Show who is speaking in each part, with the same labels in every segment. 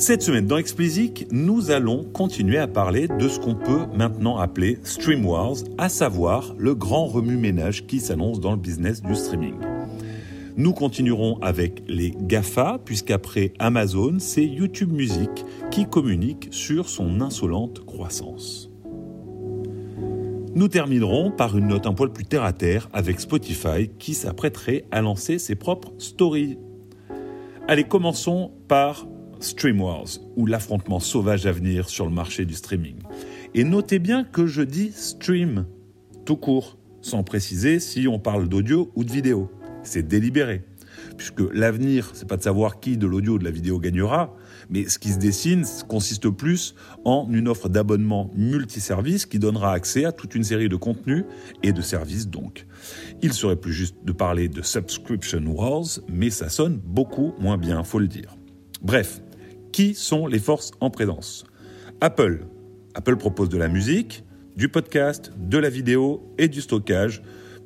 Speaker 1: Cette semaine dans Explicit, nous allons continuer à parler de ce qu'on peut maintenant appeler Stream Wars, à savoir le grand remue-ménage qui s'annonce dans le business du streaming. Nous continuerons avec les GAFA, puisqu'après Amazon, c'est YouTube Music qui communique sur son insolente croissance. Nous terminerons par une note un poil plus terre à terre avec Spotify qui s'apprêterait à lancer ses propres stories. Allez, commençons par Stream Wars, ou l'affrontement sauvage à venir sur le marché du streaming. Et notez bien que je dis stream, tout court, sans préciser si on parle d'audio ou de vidéo. C'est délibéré. Puisque l'avenir, c'est pas de savoir qui de l'audio ou de la vidéo gagnera, mais ce qui se dessine consiste plus en une offre d'abonnement multiservice qui donnera accès à toute une série de contenus et de services donc. Il serait plus juste de parler de subscription wars, mais ça sonne beaucoup moins bien, faut le dire. Bref, qui sont les forces en présence? Apple. Apple propose de la musique, du podcast, de la vidéo et du stockage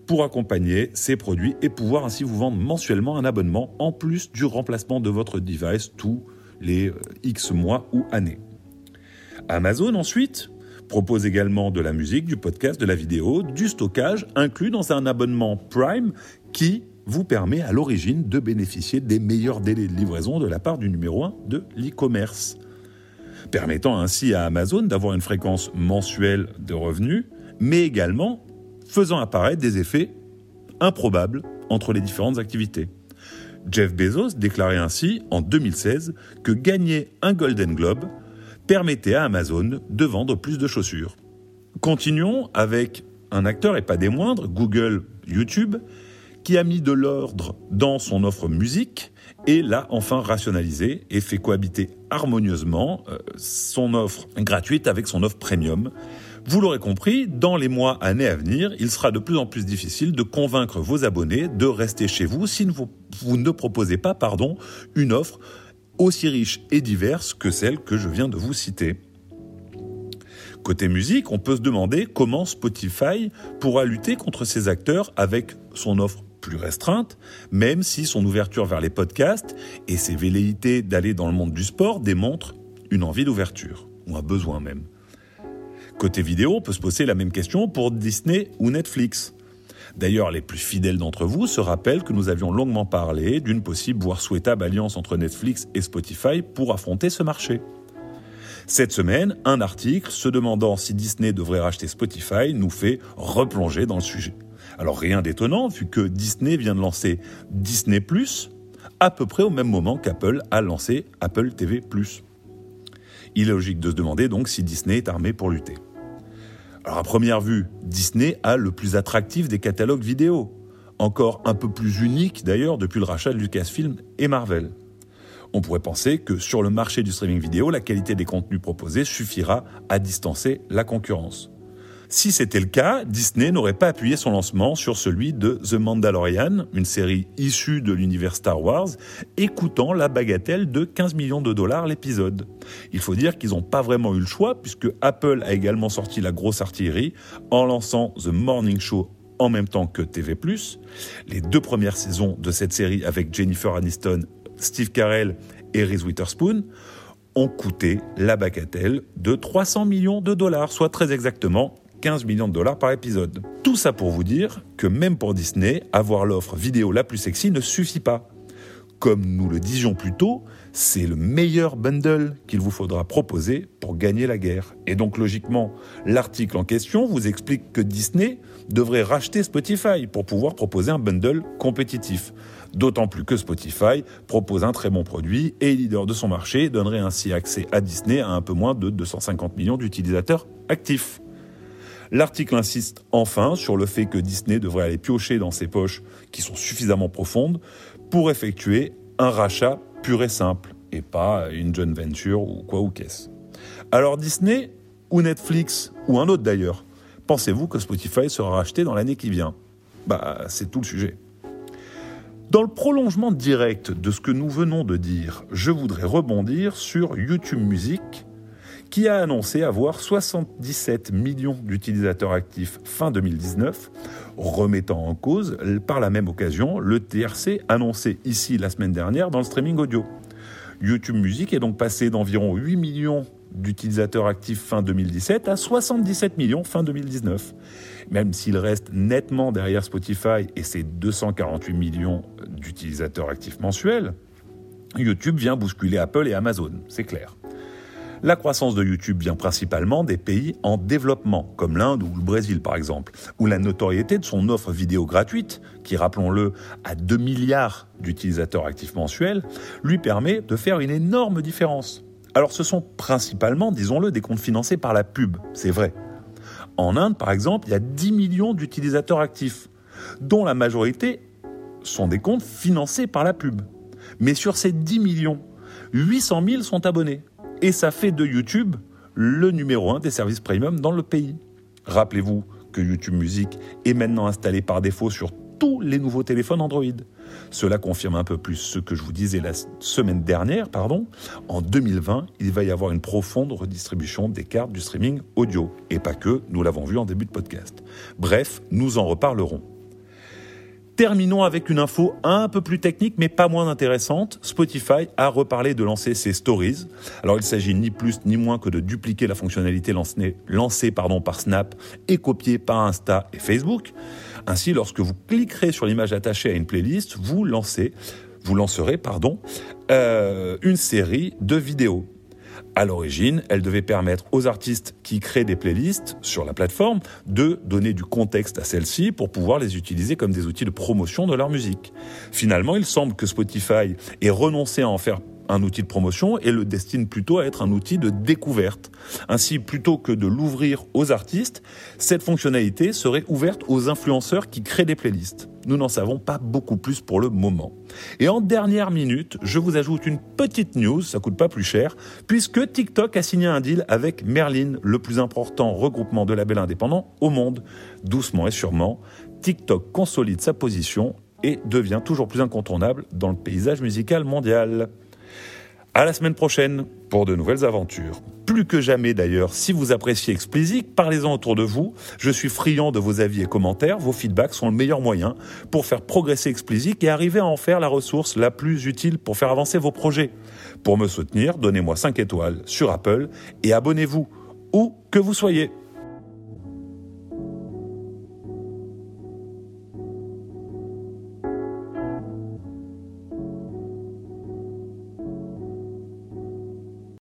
Speaker 1: pour accompagner ces produits et pouvoir ainsi vous vendre mensuellement un abonnement en plus du remplacement de votre device tous les euh, X mois ou années. Amazon ensuite propose également de la musique, du podcast, de la vidéo, du stockage inclus dans un abonnement Prime qui vous permet à l'origine de bénéficier des meilleurs délais de livraison de la part du numéro 1 de l'e-commerce, permettant ainsi à Amazon d'avoir une fréquence mensuelle de revenus, mais également faisant apparaître des effets improbables entre les différentes activités. Jeff Bezos déclarait ainsi en 2016 que gagner un Golden Globe permettait à Amazon de vendre plus de chaussures. Continuons avec un acteur et pas des moindres, Google YouTube, qui a mis de l'ordre dans son offre musique et l'a enfin rationalisé et fait cohabiter harmonieusement euh, son offre gratuite avec son offre premium vous l'aurez compris, dans les mois, années à venir, il sera de plus en plus difficile de convaincre vos abonnés de rester chez vous si vous, vous ne proposez pas pardon, une offre aussi riche et diverse que celle que je viens de vous citer. Côté musique, on peut se demander comment Spotify pourra lutter contre ces acteurs avec son offre plus restreinte, même si son ouverture vers les podcasts et ses velléités d'aller dans le monde du sport démontrent une envie d'ouverture, ou un besoin même. Côté vidéo, on peut se poser la même question pour Disney ou Netflix. D'ailleurs, les plus fidèles d'entre vous se rappellent que nous avions longuement parlé d'une possible voire souhaitable alliance entre Netflix et Spotify pour affronter ce marché. Cette semaine, un article se demandant si Disney devrait racheter Spotify nous fait replonger dans le sujet. Alors rien d'étonnant vu que Disney vient de lancer Disney ⁇ à peu près au même moment qu'Apple a lancé Apple TV ⁇ il est logique de se demander donc si Disney est armé pour lutter. Alors à première vue, Disney a le plus attractif des catalogues vidéo, encore un peu plus unique d'ailleurs depuis le rachat de Lucasfilm et Marvel. On pourrait penser que sur le marché du streaming vidéo, la qualité des contenus proposés suffira à distancer la concurrence. Si c'était le cas, Disney n'aurait pas appuyé son lancement sur celui de The Mandalorian, une série issue de l'univers Star Wars, et coûtant la bagatelle de 15 millions de dollars l'épisode. Il faut dire qu'ils n'ont pas vraiment eu le choix, puisque Apple a également sorti la grosse artillerie en lançant The Morning Show en même temps que TV+. Les deux premières saisons de cette série avec Jennifer Aniston, Steve Carell et Reese Witherspoon ont coûté la bagatelle de 300 millions de dollars, soit très exactement 15 millions de dollars par épisode. Tout ça pour vous dire que même pour Disney, avoir l'offre vidéo la plus sexy ne suffit pas. Comme nous le disions plus tôt, c'est le meilleur bundle qu'il vous faudra proposer pour gagner la guerre. Et donc logiquement, l'article en question vous explique que Disney devrait racheter Spotify pour pouvoir proposer un bundle compétitif. D'autant plus que Spotify propose un très bon produit et leader de son marché donnerait ainsi accès à Disney à un peu moins de 250 millions d'utilisateurs actifs. L'article insiste enfin sur le fait que Disney devrait aller piocher dans ses poches qui sont suffisamment profondes pour effectuer un rachat pur et simple et pas une joint venture ou quoi ou qu'est-ce. Alors Disney ou Netflix ou un autre d'ailleurs, pensez-vous que Spotify sera racheté dans l'année qui vient? Bah, c'est tout le sujet. Dans le prolongement direct de ce que nous venons de dire, je voudrais rebondir sur YouTube Music qui a annoncé avoir 77 millions d'utilisateurs actifs fin 2019, remettant en cause par la même occasion le TRC annoncé ici la semaine dernière dans le streaming audio. YouTube Music est donc passé d'environ 8 millions d'utilisateurs actifs fin 2017 à 77 millions fin 2019. Même s'il reste nettement derrière Spotify et ses 248 millions d'utilisateurs actifs mensuels, YouTube vient bousculer Apple et Amazon, c'est clair. La croissance de YouTube vient principalement des pays en développement, comme l'Inde ou le Brésil par exemple, où la notoriété de son offre vidéo gratuite, qui rappelons-le a 2 milliards d'utilisateurs actifs mensuels, lui permet de faire une énorme différence. Alors ce sont principalement, disons-le, des comptes financés par la pub, c'est vrai. En Inde par exemple, il y a 10 millions d'utilisateurs actifs, dont la majorité sont des comptes financés par la pub. Mais sur ces 10 millions, 800 000 sont abonnés et ça fait de YouTube le numéro un des services premium dans le pays. Rappelez-vous que YouTube Music est maintenant installé par défaut sur tous les nouveaux téléphones Android. Cela confirme un peu plus ce que je vous disais la semaine dernière, pardon. En 2020, il va y avoir une profonde redistribution des cartes du streaming audio. Et pas que, nous l'avons vu en début de podcast. Bref, nous en reparlerons. Terminons avec une info un peu plus technique mais pas moins intéressante. Spotify a reparlé de lancer ses stories. Alors il s'agit ni plus ni moins que de dupliquer la fonctionnalité lancée, par Snap et copiée par Insta et Facebook. Ainsi, lorsque vous cliquerez sur l'image attachée à une playlist, vous lancez, vous lancerez pardon, euh, une série de vidéos. À l'origine, elle devait permettre aux artistes qui créent des playlists sur la plateforme de donner du contexte à celles-ci pour pouvoir les utiliser comme des outils de promotion de leur musique. Finalement, il semble que Spotify ait renoncé à en faire un outil de promotion et le destine plutôt à être un outil de découverte. Ainsi, plutôt que de l'ouvrir aux artistes, cette fonctionnalité serait ouverte aux influenceurs qui créent des playlists. Nous n'en savons pas beaucoup plus pour le moment. Et en dernière minute, je vous ajoute une petite news, ça coûte pas plus cher, puisque TikTok a signé un deal avec Merlin, le plus important regroupement de labels indépendants au monde. Doucement et sûrement, TikTok consolide sa position et devient toujours plus incontournable dans le paysage musical mondial. À la semaine prochaine pour de nouvelles aventures. Plus que jamais d'ailleurs, si vous appréciez Explicit, parlez-en autour de vous. Je suis friand de vos avis et commentaires. Vos feedbacks sont le meilleur moyen pour faire progresser Explicit et arriver à en faire la ressource la plus utile pour faire avancer vos projets. Pour me soutenir, donnez-moi 5 étoiles sur Apple et abonnez-vous, où que vous soyez.